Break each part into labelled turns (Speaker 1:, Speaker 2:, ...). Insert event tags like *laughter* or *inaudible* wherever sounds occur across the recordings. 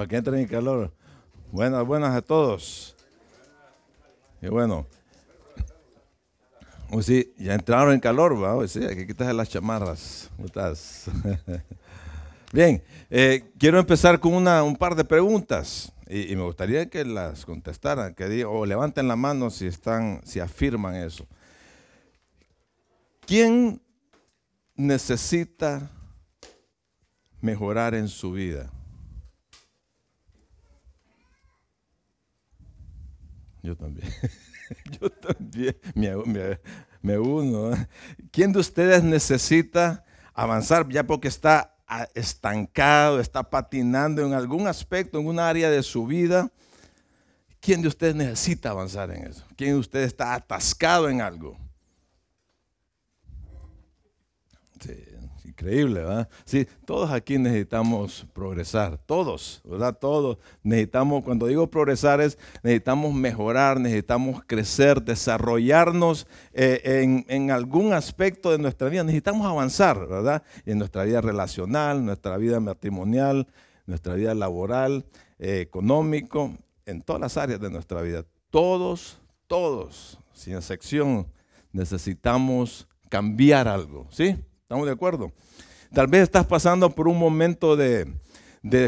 Speaker 1: para que entren en calor. Buenas, buenas a todos. Y bueno, pues sí, ya entraron en calor, ¿va? Pues sí, hay que quitarse las chamarras. ¿Cómo estás? *laughs* Bien, eh, quiero empezar con un par de preguntas y, me gustaría que las contestaran, que o levanten la mano si están, si afirman eso. ¿Quién necesita mejorar en su vida? Yo también. *laughs* Yo también me, uno. ¿eh? ¿Quién de ustedes necesita avanzar ya porque está estancado, está patinando en algún aspecto, en un área de su vida? ¿Quién de ustedes necesita avanzar en eso? ¿Quién de ustedes está atascado en algo? Increíble, ¿verdad? Sí, todos aquí necesitamos progresar, todos, ¿verdad? Todos necesitamos, cuando digo progresar es, necesitamos mejorar, necesitamos crecer, desarrollarnos eh, en, algún aspecto de nuestra vida, necesitamos avanzar, ¿verdad? En nuestra vida relacional, nuestra vida matrimonial, nuestra vida laboral, eh, económico, en todas las áreas de nuestra vida. Todos, todos, sin excepción, necesitamos cambiar algo, ¿sí? ¿Estamos de acuerdo? Tal vez estás pasando por un momento de,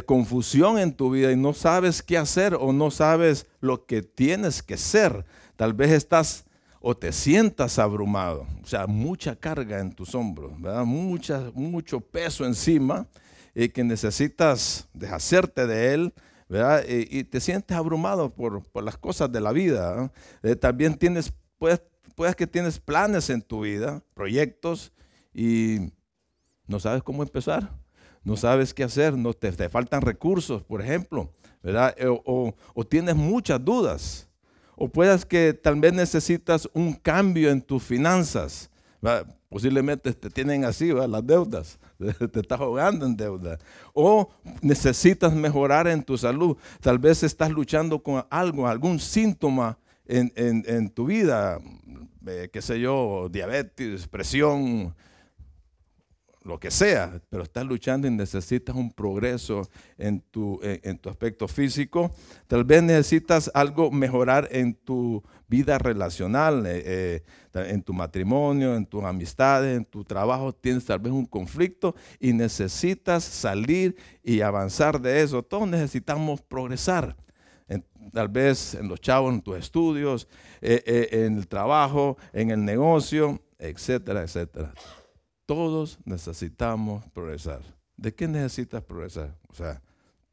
Speaker 1: confusión en tu vida y no sabes qué hacer o no sabes lo que tienes que ser. Tal vez estás o te sientas abrumado, o sea, mucha carga en tus hombros, ¿verdad? Mucha, mucho peso encima y que necesitas deshacerte de él, ¿verdad? Y, te sientes abrumado por, las cosas de la vida. Eh, también tienes, puedes, puedes que tienes planes en tu vida, proyectos, y no sabes cómo empezar, no sabes qué hacer, no te, faltan recursos, por ejemplo, ¿verdad? Eh, o, tienes muchas dudas. O puedas que tal vez necesitas un cambio en tus finanzas. Posiblemente te tienen así, las deudas. *laughs* Te estás jugando en deuda. O necesitas mejorar en tu salud. Tal vez estás luchando con algo, algún síntoma en, tu vida. Eh, qué sé yo, diabetes, presión, lo que sea, pero estás luchando y necesitas un progreso en tu, en, tu aspecto físico. Tal vez necesitas algo mejorar en tu vida relacional, eh, eh, en tu matrimonio, en tus amistades, en tu trabajo. Tienes tal vez un conflicto y necesitas salir y avanzar de eso. Todos necesitamos progresar. tal vez en los chavos, en tus estudios, eh, en el trabajo, en el negocio, etcétera, etcétera. Todos necesitamos progresar. ¿De qué necesitas progresar? O sea,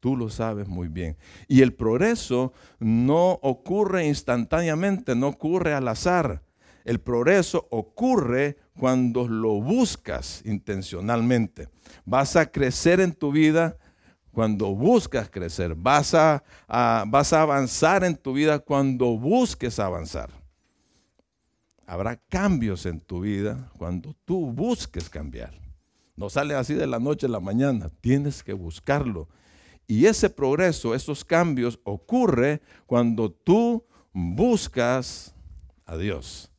Speaker 1: tú lo sabes muy bien. Y el progreso no ocurre instantáneamente, no ocurre al azar. El progreso ocurre cuando lo buscas intencionalmente. Vas a crecer en tu vida cuando buscas crecer. Vas a, vas a avanzar en tu vida cuando busques avanzar. Habrá cambios en tu vida cuando tú busques cambiar. No sale así de la noche a la mañana, tienes que buscarlo. Y ese progreso, esos cambios ocurre cuando tú buscas a Dios.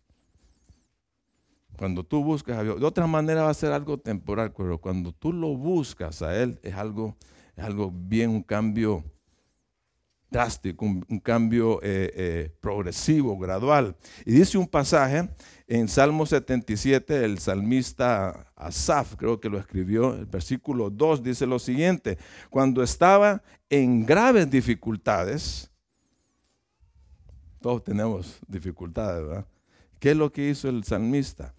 Speaker 1: Cuando tú buscas a Dios. De otra manera va a ser algo temporal, pero cuando tú lo buscas a Él es algo, es algo bien, un cambio drástico, un, cambio eh, eh, progresivo, gradual. Y dice un pasaje en Salmo 77, el salmista Asaf, creo que lo escribió, el versículo 2 dice lo siguiente, cuando estaba en graves dificultades, todos tenemos dificultades, ¿verdad? ¿Qué es lo que hizo el salmista?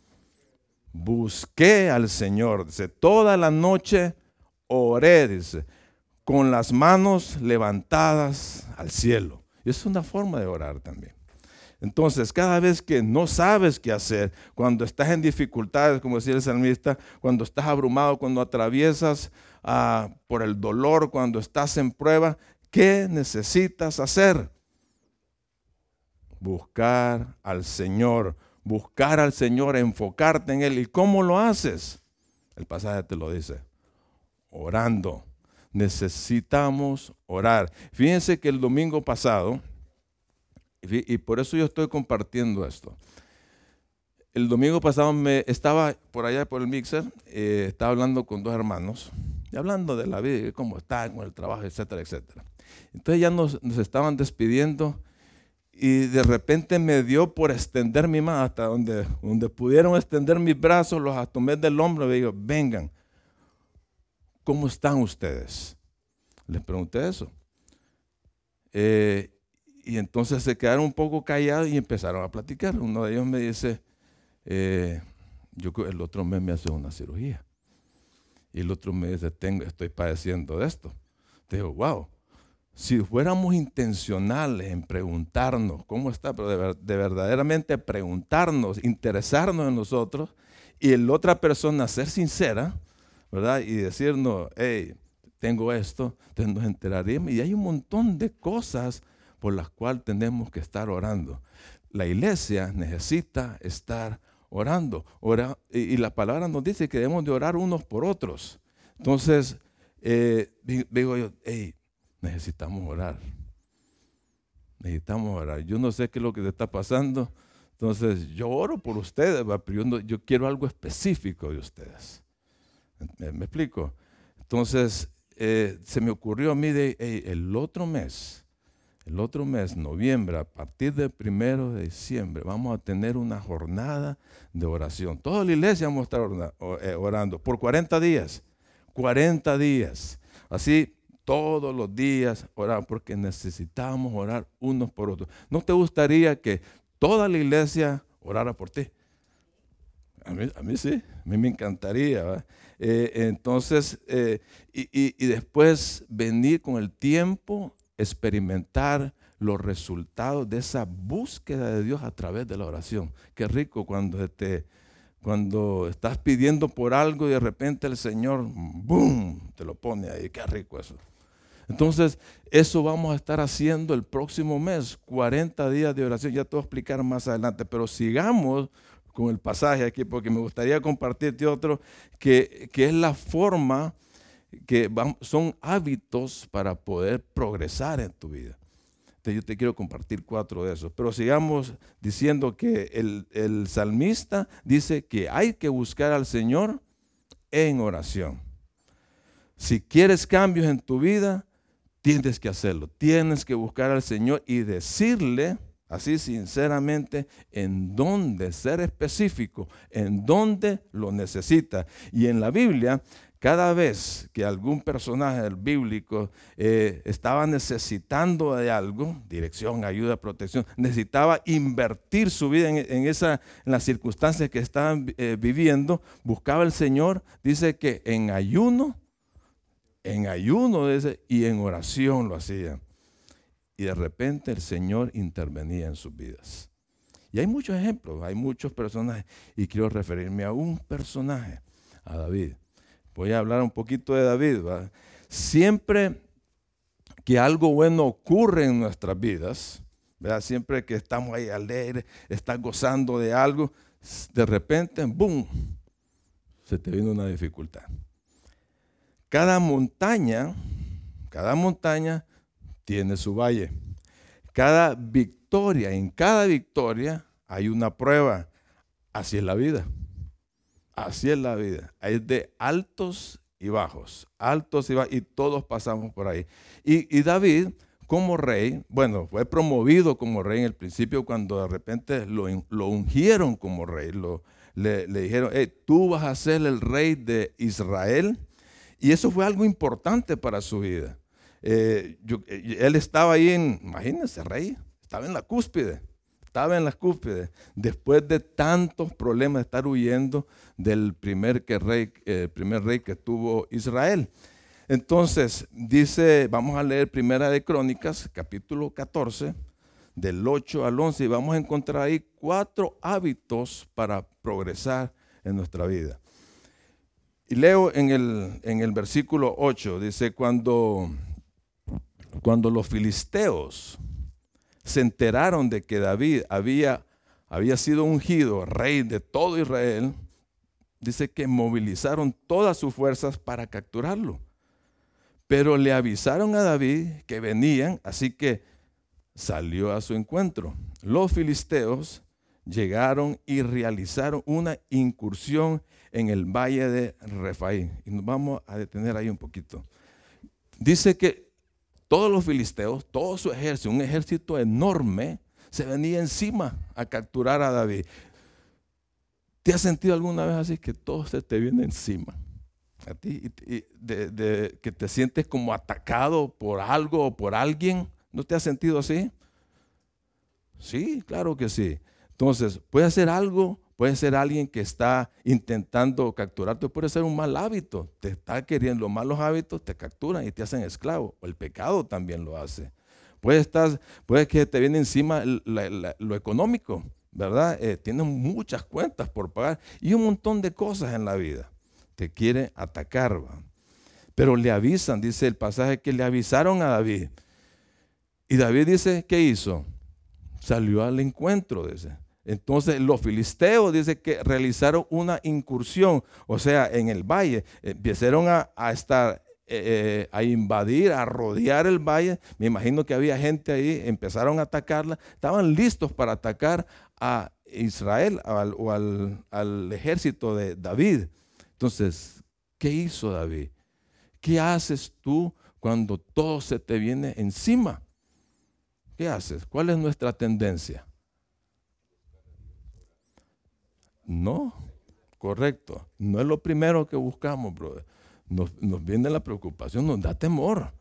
Speaker 1: Busqué al Señor, dice, toda la noche oré, dice, con las manos levantadas al cielo. Es una forma de orar también. Entonces, cada vez que no sabes qué hacer, cuando estás en dificultades, como decía el salmista, cuando estás abrumado, cuando atraviesas ah, por el dolor, cuando estás en prueba, ¿qué necesitas hacer? Buscar al Señor, buscar al Señor, enfocarte en Él. ¿Y cómo lo haces? El pasaje te lo dice, orando necesitamos orar. Fíjense que el domingo pasado, y por eso yo estoy compartiendo esto. El domingo pasado me estaba por allá por el mixer, eh, estaba hablando con dos hermanos, y hablando de la vida, cómo está, con el trabajo, etcétera, etcétera. Entonces ya nos, estaban despidiendo y de repente me dio por extender mi mano hasta donde, donde pudieron extender mis brazos, los tomé del hombro y me digo, vengan, ¿cómo están ustedes? Les pregunté eso. Eh, y entonces se quedaron un poco callados y empezaron a platicar. Uno de ellos me dice, eh, yo el otro mes me hace una cirugía. Y el otro mes dice, estoy padeciendo de esto. Te digo, wow, si fuéramos intencionales en preguntarnos cómo está, pero de, verdaderamente preguntarnos, interesarnos en nosotros, y la otra persona ser sincera, ¿verdad? Y decirnos, hey, tengo esto, entonces nos enteraríamos. Y hay un montón de cosas por las cuales tenemos que estar orando. La iglesia necesita estar orando. y, la palabra nos dice que debemos de orar unos por otros. Entonces, eh, digo yo, hey, necesitamos orar. Necesitamos orar. Yo no sé qué es lo que te está pasando. Entonces, yo oro por ustedes, pero yo, quiero algo específico de ustedes. ¿Me, explico? Entonces, eh, se me ocurrió a mí el otro mes, el otro mes, noviembre, a partir del primero de diciembre, vamos a tener una jornada de oración. Toda la iglesia vamos a estar eh, orando por 40 días. 40 días. Así todos los días orar, porque necesitamos orar unos por otros. ¿No te gustaría que toda la iglesia orara por ti? A mí, sí, a mí me encantaría. Eh, entonces, eh, y después venir con el tiempo experimentar los resultados de esa búsqueda de Dios a través de la oración. Qué rico cuando, cuando estás pidiendo por algo y de repente el Señor, ¡boom!, te lo pone ahí. Qué rico eso. Entonces, eso vamos a estar haciendo el próximo mes, 40 días de oración. Ya te voy a explicar más adelante, pero sigamos con el pasaje aquí, porque me gustaría compartirte otro, que, que es la forma que son hábitos para poder progresar en tu vida. Entonces yo te quiero compartir cuatro de esos. Pero sigamos diciendo que el, el salmista dice que hay que buscar al Señor en oración. Si quieres cambios en tu vida, tienes que hacerlo. Tienes que buscar al Señor y decirle, así sinceramente, en dónde, ser específico, en dónde lo necesita. Y en la Biblia cada vez que algún personaje bíblico eh, estaba necesitando de algo, dirección, ayuda, protección, necesitaba invertir su vida en, esa, en las circunstancias que estaban eh, viviendo, buscaba al Señor, dice que en ayuno, en ayuno y en oración lo hacía. Y de repente el Señor intervenía en sus vidas. Y hay muchos ejemplos, hay muchos personajes, y quiero referirme a un personaje, a David. Voy a hablar un poquito de David. Siempre que algo bueno ocurre en nuestras vidas, siempre que estamos ahí alegres, estás gozando de algo, de repente, ¡boom!, se te viene una dificultad. Cada montaña, cada montaña tiene su valle. Cada victoria, en cada victoria hay una prueba. Así es la vida. Así es la vida. Es de altos y bajos, altos y bajos, y todos pasamos por ahí. Y, David, como rey, bueno, fue promovido como rey en el principio cuando de repente lo, ungieron como rey, le, dijeron, tú vas a ser el rey de Israel. Y eso fue algo importante para su vida. Eh, eh, él estaba ahí en, imagínense, rey, estaba en la cúspide estaba en las cúspides, después de tantos problemas de estar huyendo del primer, que rey, eh, primer rey que tuvo Israel. Entonces, dice, vamos a leer Primera de Crónicas, capítulo 14, del 8 al 11, y vamos a encontrar ahí cuatro hábitos para progresar en nuestra vida. Y leo en el, en el versículo 8, dice, cuando, cuando los filisteos se enteraron de que David había, había sido ungido rey de todo Israel, dice que movilizaron todas sus fuerzas para capturarlo. Pero le avisaron a David que venían, así que salió a su encuentro. Los filisteos llegaron y realizaron una incursión en el valle de Refaí. Y nos vamos a detener ahí un poquito. Dice que todos los filisteos, todo su ejército, un ejército enorme, se venía encima a capturar a David. ¿Te has sentido alguna vez así que todo se te viene encima? A ti, que te sientes como atacado por algo o por alguien. ¿No te has sentido así? Sí, claro que sí. Entonces, puede ser algo, puede ser alguien que está intentando capturarte, puede ser un mal hábito. Te está queriendo, los malos hábitos te capturan y te hacen esclavo. O el pecado también lo hace. Puede, estar, puede que te viene encima lo económico, ¿verdad? Eh, tienes muchas cuentas por pagar y un montón de cosas en la vida. Te quiere atacar, Pero le avisan, dice el pasaje que le avisaron a David. Y David dice, ¿qué hizo? Salió al encuentro, dice. Entonces los filisteos dice que realizaron una incursión, o sea, en el valle, empezaron a, estar, eh, eh, a invadir, a rodear el valle. Me imagino que había gente ahí, empezaron a atacarla, estaban listos para atacar a Israel o al, al ejército de David. Entonces, ¿qué hizo David? ¿Qué haces tú cuando todo se te viene encima? ¿Qué haces? ¿Cuál es nuestra tendencia? No, correcto. No es lo primero que buscamos, brother. Nos, viene la preocupación, nos da temor.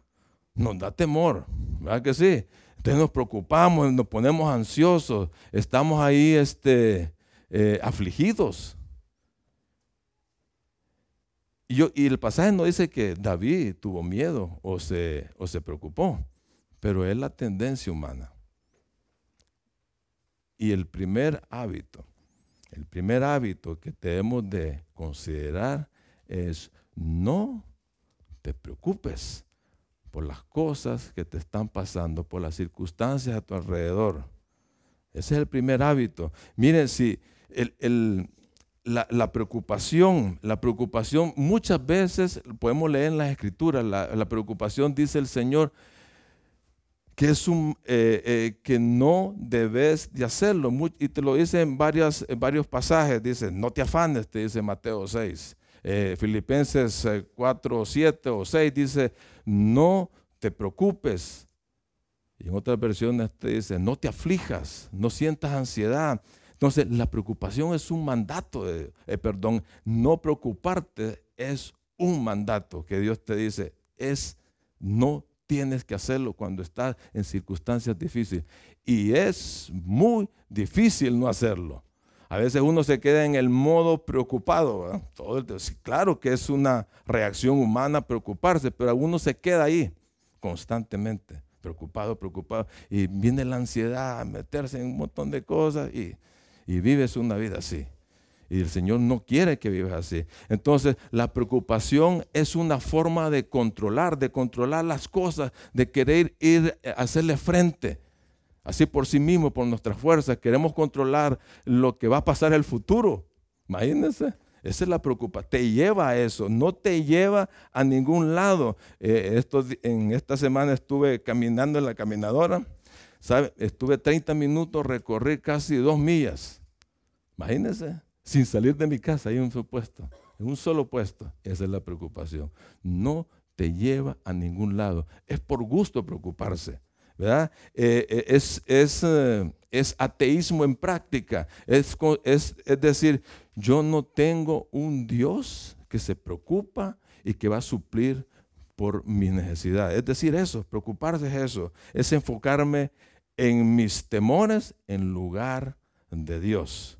Speaker 1: Nos da temor, ¿verdad que sí? Entonces nos preocupamos, nos ponemos ansiosos, estamos ahí este, eh, afligidos. Y, yo, y, el pasaje no dice que David tuvo miedo o se, o se preocupó, pero es la tendencia humana. Y el primer hábito el primer hábito que debemos de considerar es no te preocupes por las cosas que te están pasando, por las circunstancias a tu alrededor. Ese es el primer hábito. Miren, si la, preocupación, la preocupación muchas veces podemos leer en las escrituras, la preocupación dice el Señor, que, es un, eh, eh, que no debes de hacerlo. y te lo dice en, varios pasajes. Dice, no te afanes, te dice Mateo 6. Eh, Filipenses 4, 7 o 6 dice, no te preocupes. Y en otras versiones te dice, no te aflijas, no sientas ansiedad. Entonces, la preocupación es un mandato, de, perdón, no preocuparte es un mandato que Dios te dice, es no tienes que hacerlo cuando estás en circunstancias difíciles. Y es muy difícil no hacerlo. A veces uno se queda en el modo preocupado. Todo claro que es una reacción humana preocuparse, pero uno se queda ahí constantemente, preocupado, preocupado. Y viene la ansiedad a meterse en un montón de cosas y, y vives una vida así. Y el Señor no quiere que vivas así. Entonces, la preocupación es una forma de controlar, de controlar las cosas, de querer ir a hacerle frente. Así por sí mismo, por nuestras fuerzas, queremos controlar lo que va a pasar en el futuro. Imagínense. Esa es la preocupación. Te lleva a eso, no te lleva a ningún lado. Eh, en esta semana estuve caminando en la caminadora. ¿sabe? Estuve 30 minutos, recorrí casi dos millas. Imagínense sin salir de mi casa, hay un puesto, en un solo puesto. Esa es la preocupación. No te lleva a ningún lado. Es por gusto preocuparse. ¿verdad? Eh, eh, es, es, eh, es, ateísmo en práctica. Es, es, es decir, yo no tengo un Dios que se preocupa y que va a suplir por mis necesidades. Es decir, eso, preocuparse es eso, es enfocarme en mis temores en lugar de Dios.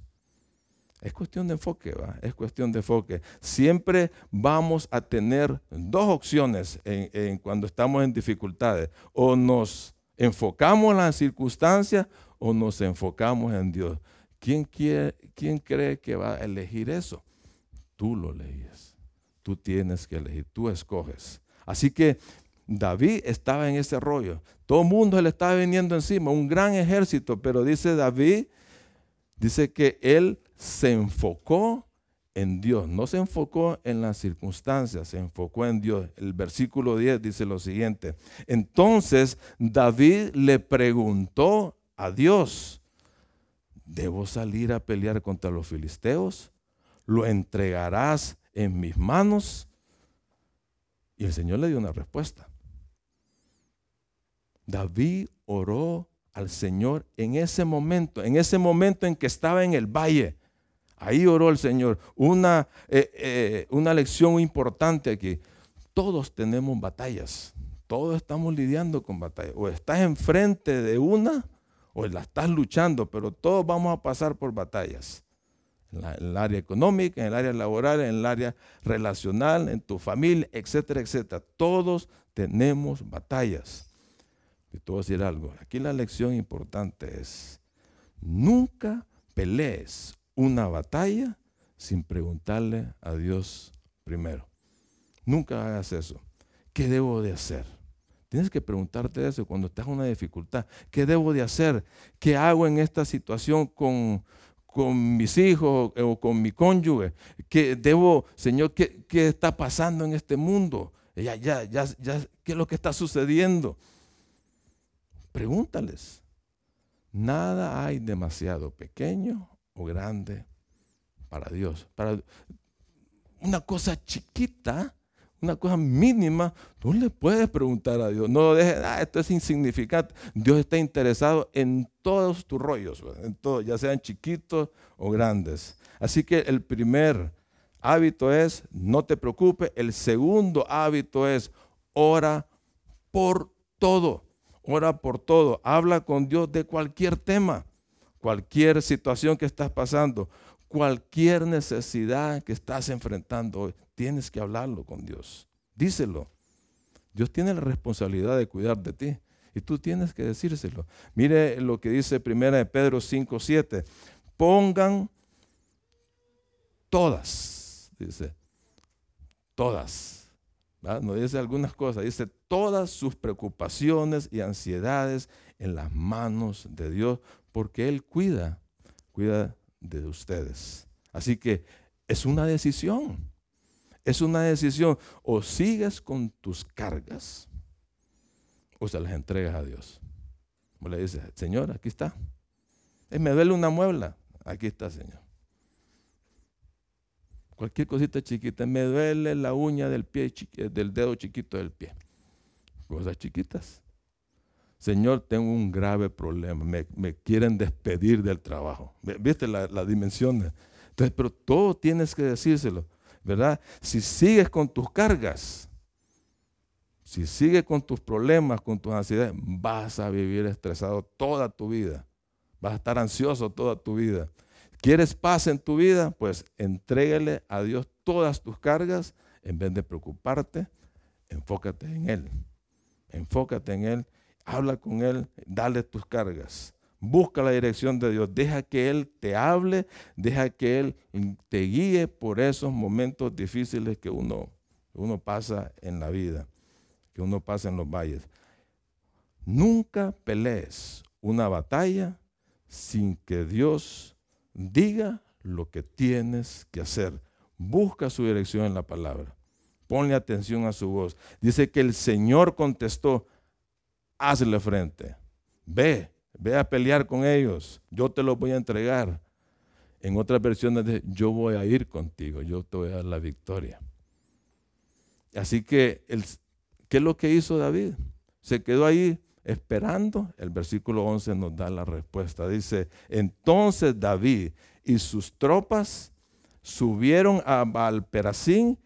Speaker 1: Es cuestión de enfoque, ¿va? Es cuestión de enfoque. Siempre vamos a tener dos opciones en, cuando estamos en dificultades. O nos enfocamos en las circunstancias o nos enfocamos en Dios. ¿Quién, quiere, ¿Quién cree que va a elegir eso? Tú lo leyes. Tú tienes que elegir. Tú escoges. Así que David estaba en ese rollo. Todo el mundo le estaba viniendo encima, un gran ejército, pero dice David, dice que él se enfocó en Dios, no se enfocó en las circunstancias, se enfocó en Dios. El versículo 10 dice lo siguiente. Entonces David le preguntó a Dios, ¿debo salir a pelear contra los filisteos? ¿Lo entregarás en mis manos? Y el Señor le dio una respuesta. David oró al Señor en ese momento, en ese momento en que estaba en el valle. Ahí oró el Señor. Una, eh, eh, una lección importante aquí. Todos tenemos batallas. Todos estamos lidiando con batallas. O estás enfrente de una o la estás luchando, pero todos vamos a pasar por batallas. En, el área económica, en el área laboral, en el área relacional, en tu familia, etcétera, etcétera. Todos tenemos batallas. Y te voy a decir algo. Aquí la lección importante es, nunca pelees una batalla sin preguntarle a Dios primero. Nunca hagas eso. ¿Qué debo de hacer? Tienes que preguntarte eso cuando estás en una dificultad. ¿Qué debo de hacer? ¿Qué hago en esta situación con, con mis hijos o con mi cónyuge? ¿Qué debo, Señor, qué, qué está pasando en este mundo? Ya, ya, ya, ya, ¿Qué es lo que está sucediendo? Pregúntales. Nada hay demasiado pequeño o grande para Dios. Para una cosa chiquita, una cosa mínima, tú le puedes preguntar a Dios. No dejes, ah, esto es insignificante. Dios está interesado en todos tus rollos, en todo, ya sean chiquitos o grandes. Así que el primer hábito es, no te preocupes. El segundo hábito es, ora por todo. Ora por todo. Habla con Dios de cualquier tema, cualquier situación que estás pasando, cualquier necesidad que estás enfrentando. Tienes que hablarlo con Dios. Díselo. Dios tiene la responsabilidad de cuidar de ti. Y tú tienes que decírselo. Mire lo que dice 1 de Pedro 5, 7. Pongan todas, dice, todas no dice algunas cosas, dice todas sus preocupaciones y ansiedades en las manos de Dios, porque Él cuida, cuida de ustedes. Así que es una decisión, es una decisión. O sigues con tus cargas o se las entregas a Dios. O le dices, Señor, aquí está. me duele una muebla. Aquí está, Señor. Cualquier cosita chiquita. Me duele la uña del pie, eh, del dedo chiquito del pie. Cosas chiquitas. Señor, tengo un grave problema. Me, quieren despedir del trabajo. ¿Viste la, la dimensión? Entonces, pero todo tienes que decírselo, ¿verdad? Si sigues con tus cargas, si sigues con tus problemas, con tus ansiedades, vas a vivir estresado toda tu vida. Vas a estar ansioso toda tu vida. ¿Quieres paz en tu vida? Pues entrégale a Dios todas tus cargas en vez de preocuparte. Enfócate en Él. Enfócate en Él. Habla con Él. Dale tus cargas. Busca la dirección de Dios. Deja que Él te hable. Deja que Él te guíe por esos momentos difíciles que uno, uno pasa en la vida. Que uno pasa en los valles. Nunca pelees una batalla sin que Dios diga lo que tienes que hacer. Busca su dirección en la palabra. Ponle atención a su voz. Dice que el Señor contestó, hazle frente. Ve, ve a pelear con ellos. Yo te los voy a entregar. En otras versiones dice, yo voy a ir contigo, yo te voy a dar la victoria. Así que, ¿qué es lo que hizo David? Se quedó ahí esperando, el versículo 11 nos da la respuesta. Dice, entonces David y sus tropas subieron a Valperasín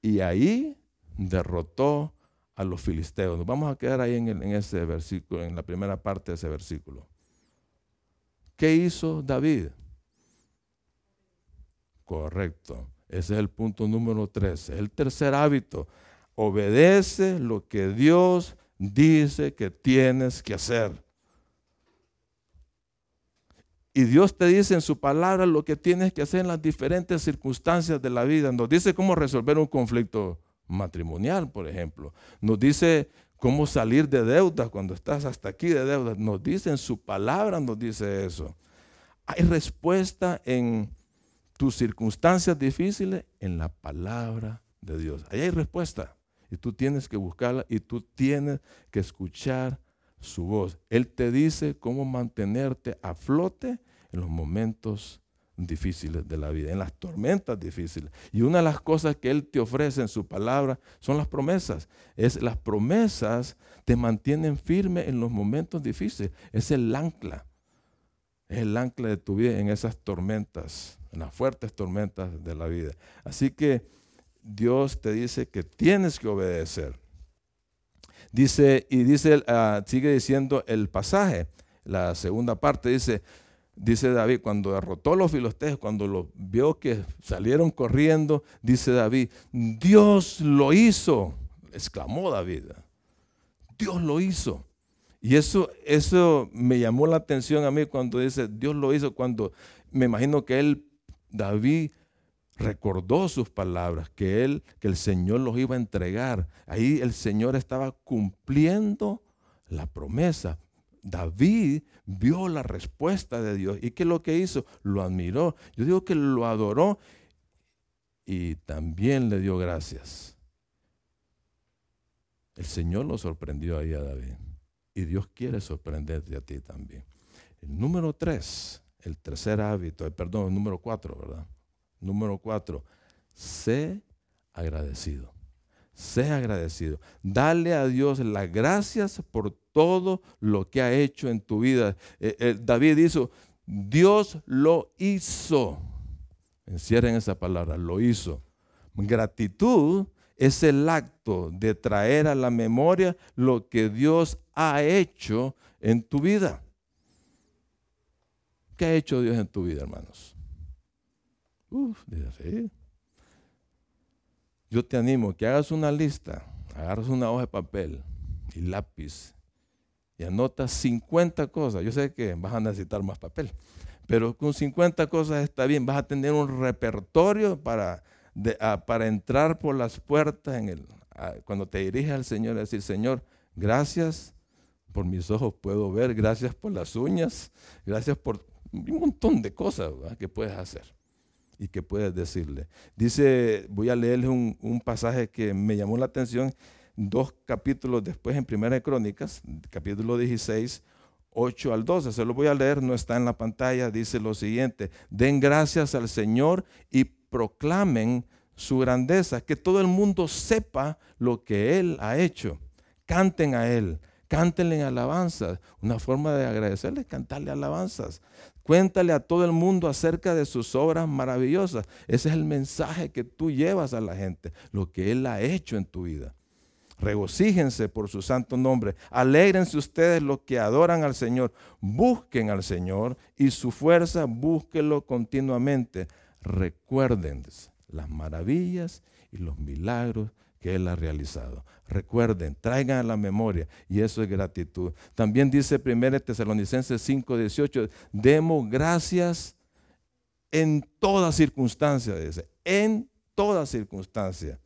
Speaker 1: y ahí derrotó a los filisteos. Nos vamos a quedar ahí en, ese versículo, en la primera parte de ese versículo. ¿Qué hizo David? Correcto. Ese es el punto número 13. El tercer hábito. Obedece lo que Dios dice que tienes que hacer. Y Dios te dice en su palabra lo que tienes que hacer en las diferentes circunstancias de la vida. Nos dice cómo resolver un conflicto matrimonial, por ejemplo. Nos dice cómo salir de deudas cuando estás hasta aquí de deudas. Nos dice en su palabra, nos dice eso. Hay respuesta en tus circunstancias difíciles en la palabra de Dios. Ahí hay respuesta. Y tú tienes que buscarla y tú tienes que escuchar su voz. Él te dice cómo mantenerte a flote en los momentos difíciles de la vida, en las tormentas difíciles. Y una de las cosas que Él te ofrece en su palabra son las promesas. Es las promesas te mantienen firme en los momentos difíciles. Es el ancla. Es el ancla de tu vida en esas tormentas, en las fuertes tormentas de la vida. Así que Dios te dice que tienes que obedecer. Dice, y dice, ah, sigue diciendo el pasaje, la segunda parte, dice, dice David, cuando derrotó a los filisteos, cuando lo vio que salieron corriendo, dice David, Dios lo hizo, exclamó David. Dios lo hizo. Y eso, eso me llamó la atención a mí cuando dice, Dios lo hizo, cuando me imagino que él, David, recordó sus palabras, que él, que el Señor los iba a entregar. Ahí el Señor estaba cumpliendo la promesa. David vio la respuesta de Dios. ¿Y qué es lo que hizo? Lo admiró. Yo digo que lo adoró y también le dio gracias. El Señor lo sorprendió ahí a David. Y Dios quiere sorprenderte a ti también. El número tres, el tercer hábito, eh, perdón, el número cuatro, ¿verdad? Número cuatro, sé agradecido. Sé agradecido. Dale a Dios las gracias por todo lo que ha hecho en tu vida. Eh, eh, David dijo, Dios lo hizo. Encierren esa palabra, lo hizo. Gratitud es el acto de traer a la memoria lo que Dios ha hecho en tu vida. ¿Qué ha hecho Dios en tu vida, hermanos? Uf, dice, Yo te animo que hagas una lista, agarras una hoja de papel y lápiz y anotas 50 cosas. Yo sé que vas a necesitar más papel, pero con 50 cosas está bien. Vas a tener un repertorio para, para entrar por las puertas en el, cuando te diriges al Señor decir, Señor, gracias por mis ojos puedo ver, gracias por las uñas, gracias por un montón de cosas que puedes hacer y que puedes decirle. Dice, voy a leerles un, pasaje que me llamó la atención, dos capítulos después en Primera de Crónicas, capítulo 16, 8 al 12. Se lo voy a leer, no está en la pantalla. Dice lo siguiente: Den gracias al Señor y proclamen su grandeza, que todo el mundo sepa lo que Él ha hecho. Canten a Él, cántenle alabanzas. Una forma de agradecerle es cantarle alabanzas. Cuéntale a todo el mundo acerca de sus obras maravillosas. Ese es el mensaje que tú llevas a la gente, lo que Él ha hecho en tu vida. Regocíjense por su santo nombre. Alégrense ustedes los que adoran al Señor. Busquen al Señor y su fuerza, búsquelo continuamente. Recuerden las maravillas y los milagros que Él ha realizado. Recuerden, traigan a la memoria y eso es gratitud. También dice 1 Tesalonicenses 5, 18, demos gracias en toda circunstancia, dice, en toda circunstancia.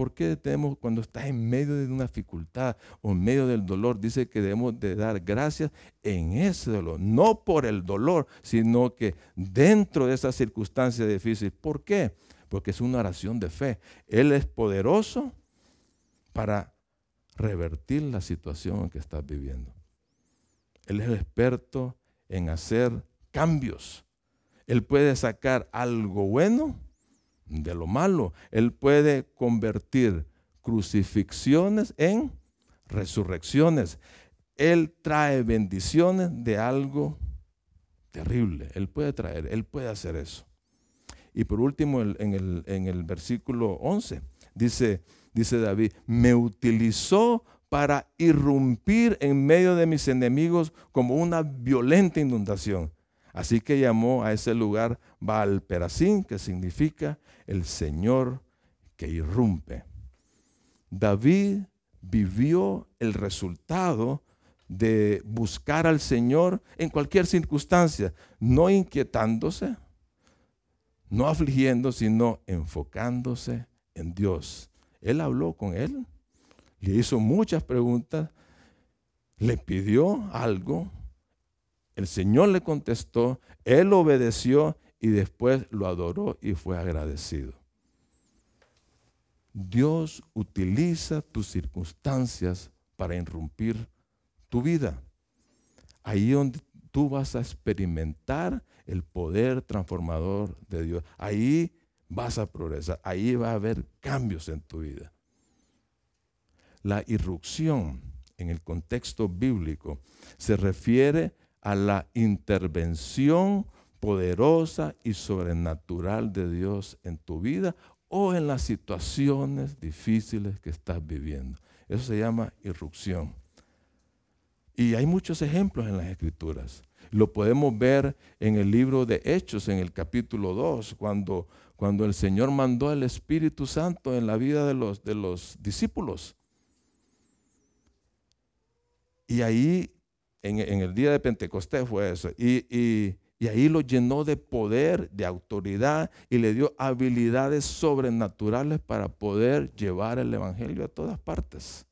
Speaker 1: ¿Por qué tenemos, cuando estás en medio de una dificultad o en medio del dolor, dice que debemos de dar gracias en ese dolor? No por el dolor, sino que dentro de esa circunstancia difícil. ¿Por qué? porque es una oración de fe. Él es poderoso para revertir la situación en que estás viviendo. Él es experto en hacer cambios. Él puede sacar algo bueno de lo malo. Él puede convertir crucifixiones en resurrecciones. Él trae bendiciones de algo terrible. Él puede traer, Él puede hacer eso. Y por último, en el, versículo 11, dice, dice David, me utilizó para irrumpir en medio de mis enemigos como una violenta inundación. Así que llamó a ese lugar Baal que significa el Señor que irrumpe. David vivió el resultado de buscar al Señor en cualquier circunstancia, no inquietándose, no afligiendo, sino enfocándose en Dios. Él habló con él, le hizo muchas preguntas, le pidió algo, el Señor le contestó, él obedeció y después lo adoró y fue agradecido. Dios utiliza tus circunstancias para irrumpir tu vida. Ahí donde tú vas a experimentar el poder transformador de Dios. Ahí vas a progresar, ahí va a haber cambios en tu vida. La irrupción en el contexto bíblico se refiere a la intervención poderosa y sobrenatural de Dios en tu vida o en las situaciones difíciles que estás viviendo. Eso se llama irrupción. Y hay muchos ejemplos en las escrituras. Lo podemos ver en el libro de Hechos, en el capítulo 2, cuando, cuando el Señor mandó el Espíritu Santo en la vida de los, de los discípulos. Y ahí, en, el día de Pentecostés fue eso. Y, ahí lo llenó de poder, de autoridad y le dio habilidades sobrenaturales para poder llevar el Evangelio a todas partes.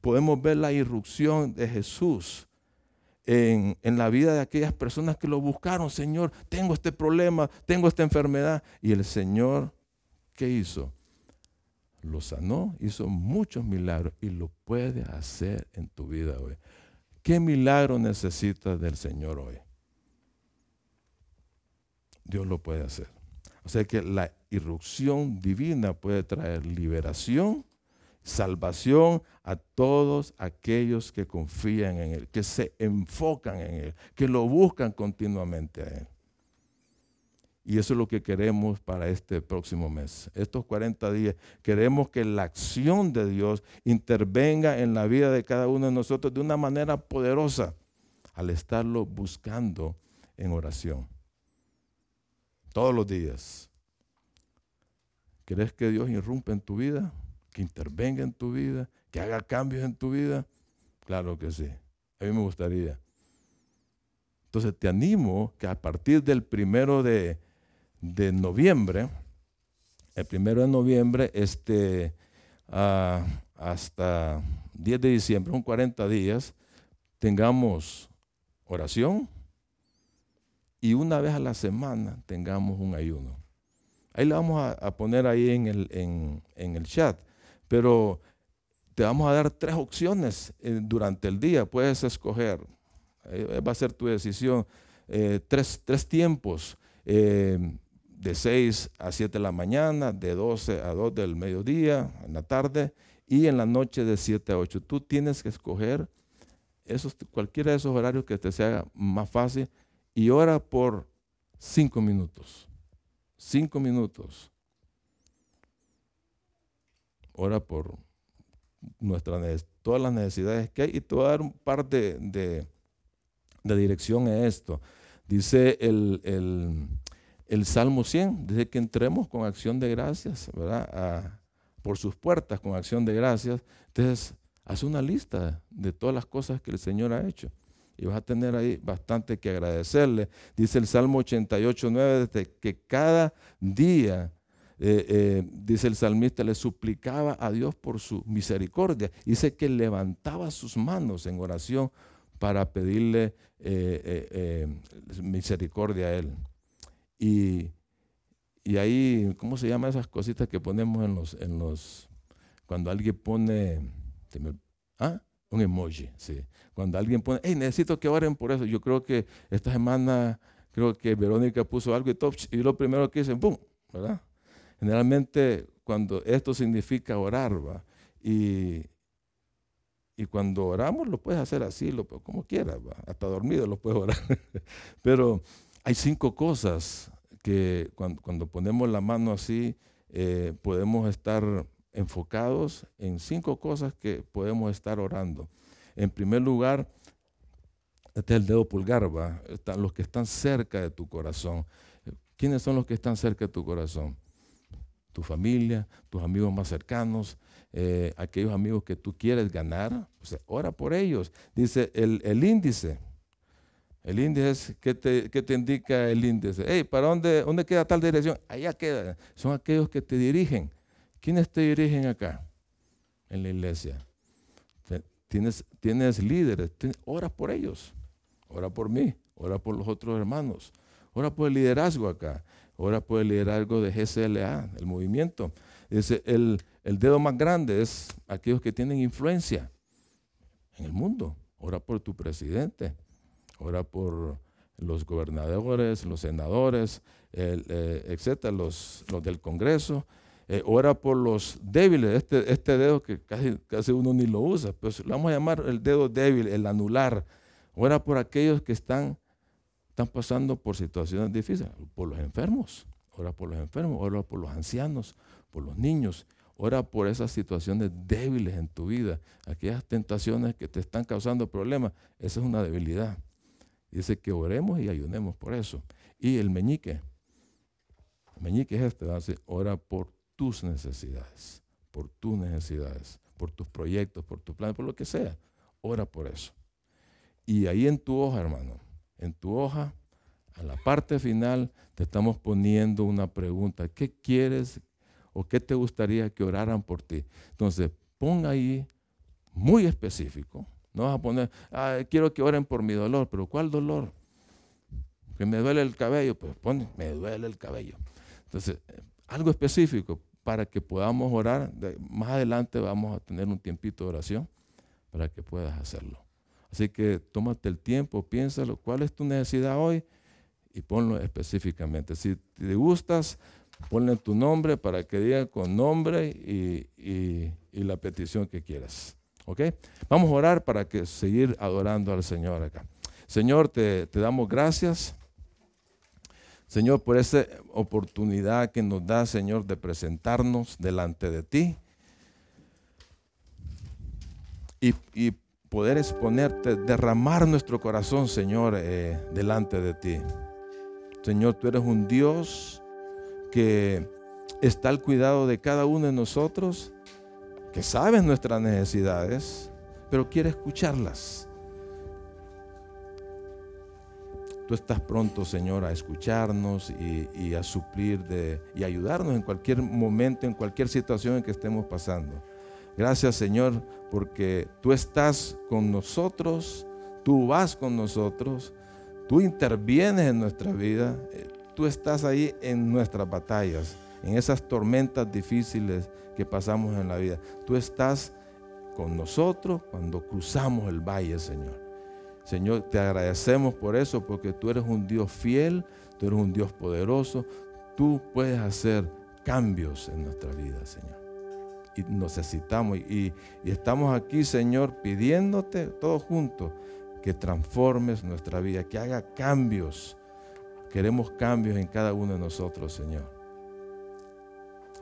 Speaker 1: Podemos ver la irrupción de Jesús en, en, la vida de aquellas personas que lo buscaron. Señor, tengo este problema, tengo esta enfermedad. Y el Señor, ¿qué hizo? lo sanó, hizo muchos milagros y lo puede hacer en tu vida hoy. ¿Qué milagro necesitas del Señor hoy? Dios lo puede hacer. O sea que la irrupción divina puede traer liberación, salvación a todos aquellos que confían en Él, que se enfocan en Él, que lo buscan continuamente a Él. Y eso es lo que queremos para este próximo mes. Estos 40 días queremos que la acción de Dios intervenga en la vida de cada uno de nosotros de una manera poderosa al estarlo buscando en oración. Todos los días. ¿Querés que Dios irrumpa en tu vida? ¿Que intervenga en tu vida? ¿Que haga cambios en tu vida? Claro que sí. A mí me gustaría. Entonces te animo que a partir del primero de, de noviembre, el primero de noviembre, este, ah, hasta 10 de diciembre, un 40 días, tengamos oración y una vez a la semana tengamos un ayuno. Ahí le vamos a, poner ahí en el, en, el, chat, pero te vamos a dar tres opciones eh, durante el día. Puedes escoger, eh, va a ser tu decisión, eh, tres, tres, tiempos de 6 a 7 de la mañana, de 12 a 2 del mediodía, en la tarde, y en la noche de 7 a 8. Tú tienes que escoger esos, cualquiera de esos horarios que te sea más fácil y ora por 5 minutos. 5 minutos. Ora por nuestras, todas las necesidades que hay y te voy a dar un par de, dirección a esto. Dice el el Salmo 100, desde que entremos con acción de gracias, ¿verdad? por sus puertas con acción de gracias, entonces haz una lista de todas las cosas que el Señor ha hecho. Y vas a tener ahí bastante que agradecerle. Dice el Salmo 88, 9, desde que cada día, eh, eh, dice el salmista, le suplicaba a Dios por su misericordia. Dice que levantaba sus manos en oración para pedirle eh, misericordia a Él. Y, ahí, ¿cómo se llaman esas cositas que ponemos en los, en los, cuando alguien pone, ¿ah? Un emoji, sí. Cuando alguien pone, hey, necesito que oren por eso. Yo creo que esta semana, creo que Verónica puso algo y todo, y lo primero que dice, ¡boom! ¿verdad? Generalmente, cuando esto significa orar, ¿va? Y, y cuando oramos, lo puedes hacer así, lo, como quieras, ¿va? hasta dormido lo puedes orar. *laughs* Pero hay cinco cosas que cuando, ponemos la mano así, eh, podemos estar enfocados en cinco cosas que podemos estar orando. En primer lugar, este es el dedo pulgar, ¿va? Están los que están cerca de tu corazón. ¿Quiénes son los que están cerca de tu corazón? Tu familia, tus amigos más cercanos, eh, aquellos amigos que tú quieres ganar. ora por ellos. Dice el índice. El índice, ¿qué te, qué te indica el índice? Hey, ¿para dónde, dónde queda tal dirección? Allá queda. Son aquellos que te dirigen. ¿Quiénes te dirigen acá en la iglesia? Tienes, tienes líderes, ora por ellos, ora por mí, ora por los otros hermanos, ora por el liderazgo acá, ora por el liderazgo de GCLA, el movimiento. Dice, el, el dedo más grande es aquellos que tienen influencia en el mundo. Ora por tu presidente, ora por los gobernadores, los senadores, eh, etcétera, los, del Congreso. Eh, ora por los débiles, este, este dedo que casi, casi uno ni lo usa, pues lo vamos a llamar el dedo débil, el anular. Ora por aquellos que están, están pasando por situaciones difíciles, por los enfermos. Ora por los enfermos, ora por los ancianos, por los niños. Ora por esas situaciones débiles en tu vida, aquellas tentaciones que te están causando problemas. Esa es una debilidad. Dice que oremos y ayunemos por eso. Y el meñique, el meñique es este, dice, ora por tus necesidades, por tus necesidades, por tus proyectos, por tus planes, por lo que sea. Ora por eso. Y ahí en tu hoja, hermano, en tu hoja, a la parte final, te estamos poniendo una pregunta. ¿Qué quieres o qué te gustaría que oraran por ti? Entonces, pon ahí muy específico no vas a poner, quiero que oren por mi dolor, pero ¿cuál dolor? Que me duele el cabello, pues pone, me duele el cabello. Entonces, algo específico para que podamos orar. Más adelante vamos a tener un tiempito de oración para que puedas hacerlo. Así que tómate el tiempo, piénsalo, cuál es tu necesidad hoy y ponlo específicamente. Si te gustas, ponle tu nombre para que diga con nombre y, y la petición que quieras. ¿Ok? Vamos a orar para que seguir adorando al Señor acá. Señor, te, te damos gracias. Señor, por esa oportunidad que nos da, Señor, de presentarnos delante de ti y, y poder exponerte, derramar nuestro corazón, Señor, eh, delante de ti. Señor, tú eres un Dios que está al cuidado de cada uno de nosotros que sabes nuestras necesidades, pero quiere escucharlas. Tú estás pronto, Señor, a escucharnos y, a suplir de, y ayudarnos en cualquier momento, en cualquier situación en que estemos pasando. Gracias, Señor, porque tú estás con nosotros, tú vas con nosotros, tú intervienes en nuestra vida, tú estás ahí en nuestras batallas en esas tormentas difíciles que pasamos en la vida. Tú estás con nosotros cuando cruzamos el valle, Señor. Señor, te agradecemos por eso, porque tú eres un Dios fiel, tú eres un Dios poderoso. Tú puedes hacer cambios en nuestra vida, Señor. Y necesitamos, y, estamos aquí, Señor, pidiéndote todos juntos que transformes nuestra vida, que haga cambios. Queremos cambios en cada uno de nosotros, Señor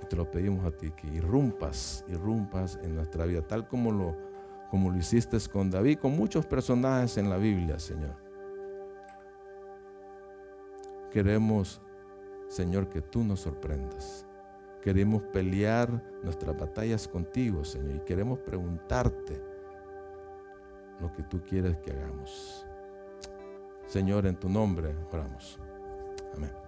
Speaker 1: te lo pedimos a ti, que irrumpas, irrumpas en nuestra vida, tal como lo, como lo hiciste con David, con muchos personajes en la Biblia, Señor. Queremos, Señor, que tú nos sorprendas. Queremos pelear nuestras batallas contigo, Señor, y queremos preguntarte lo que tú quieres que hagamos. Señor, en tu nombre oramos. Amén.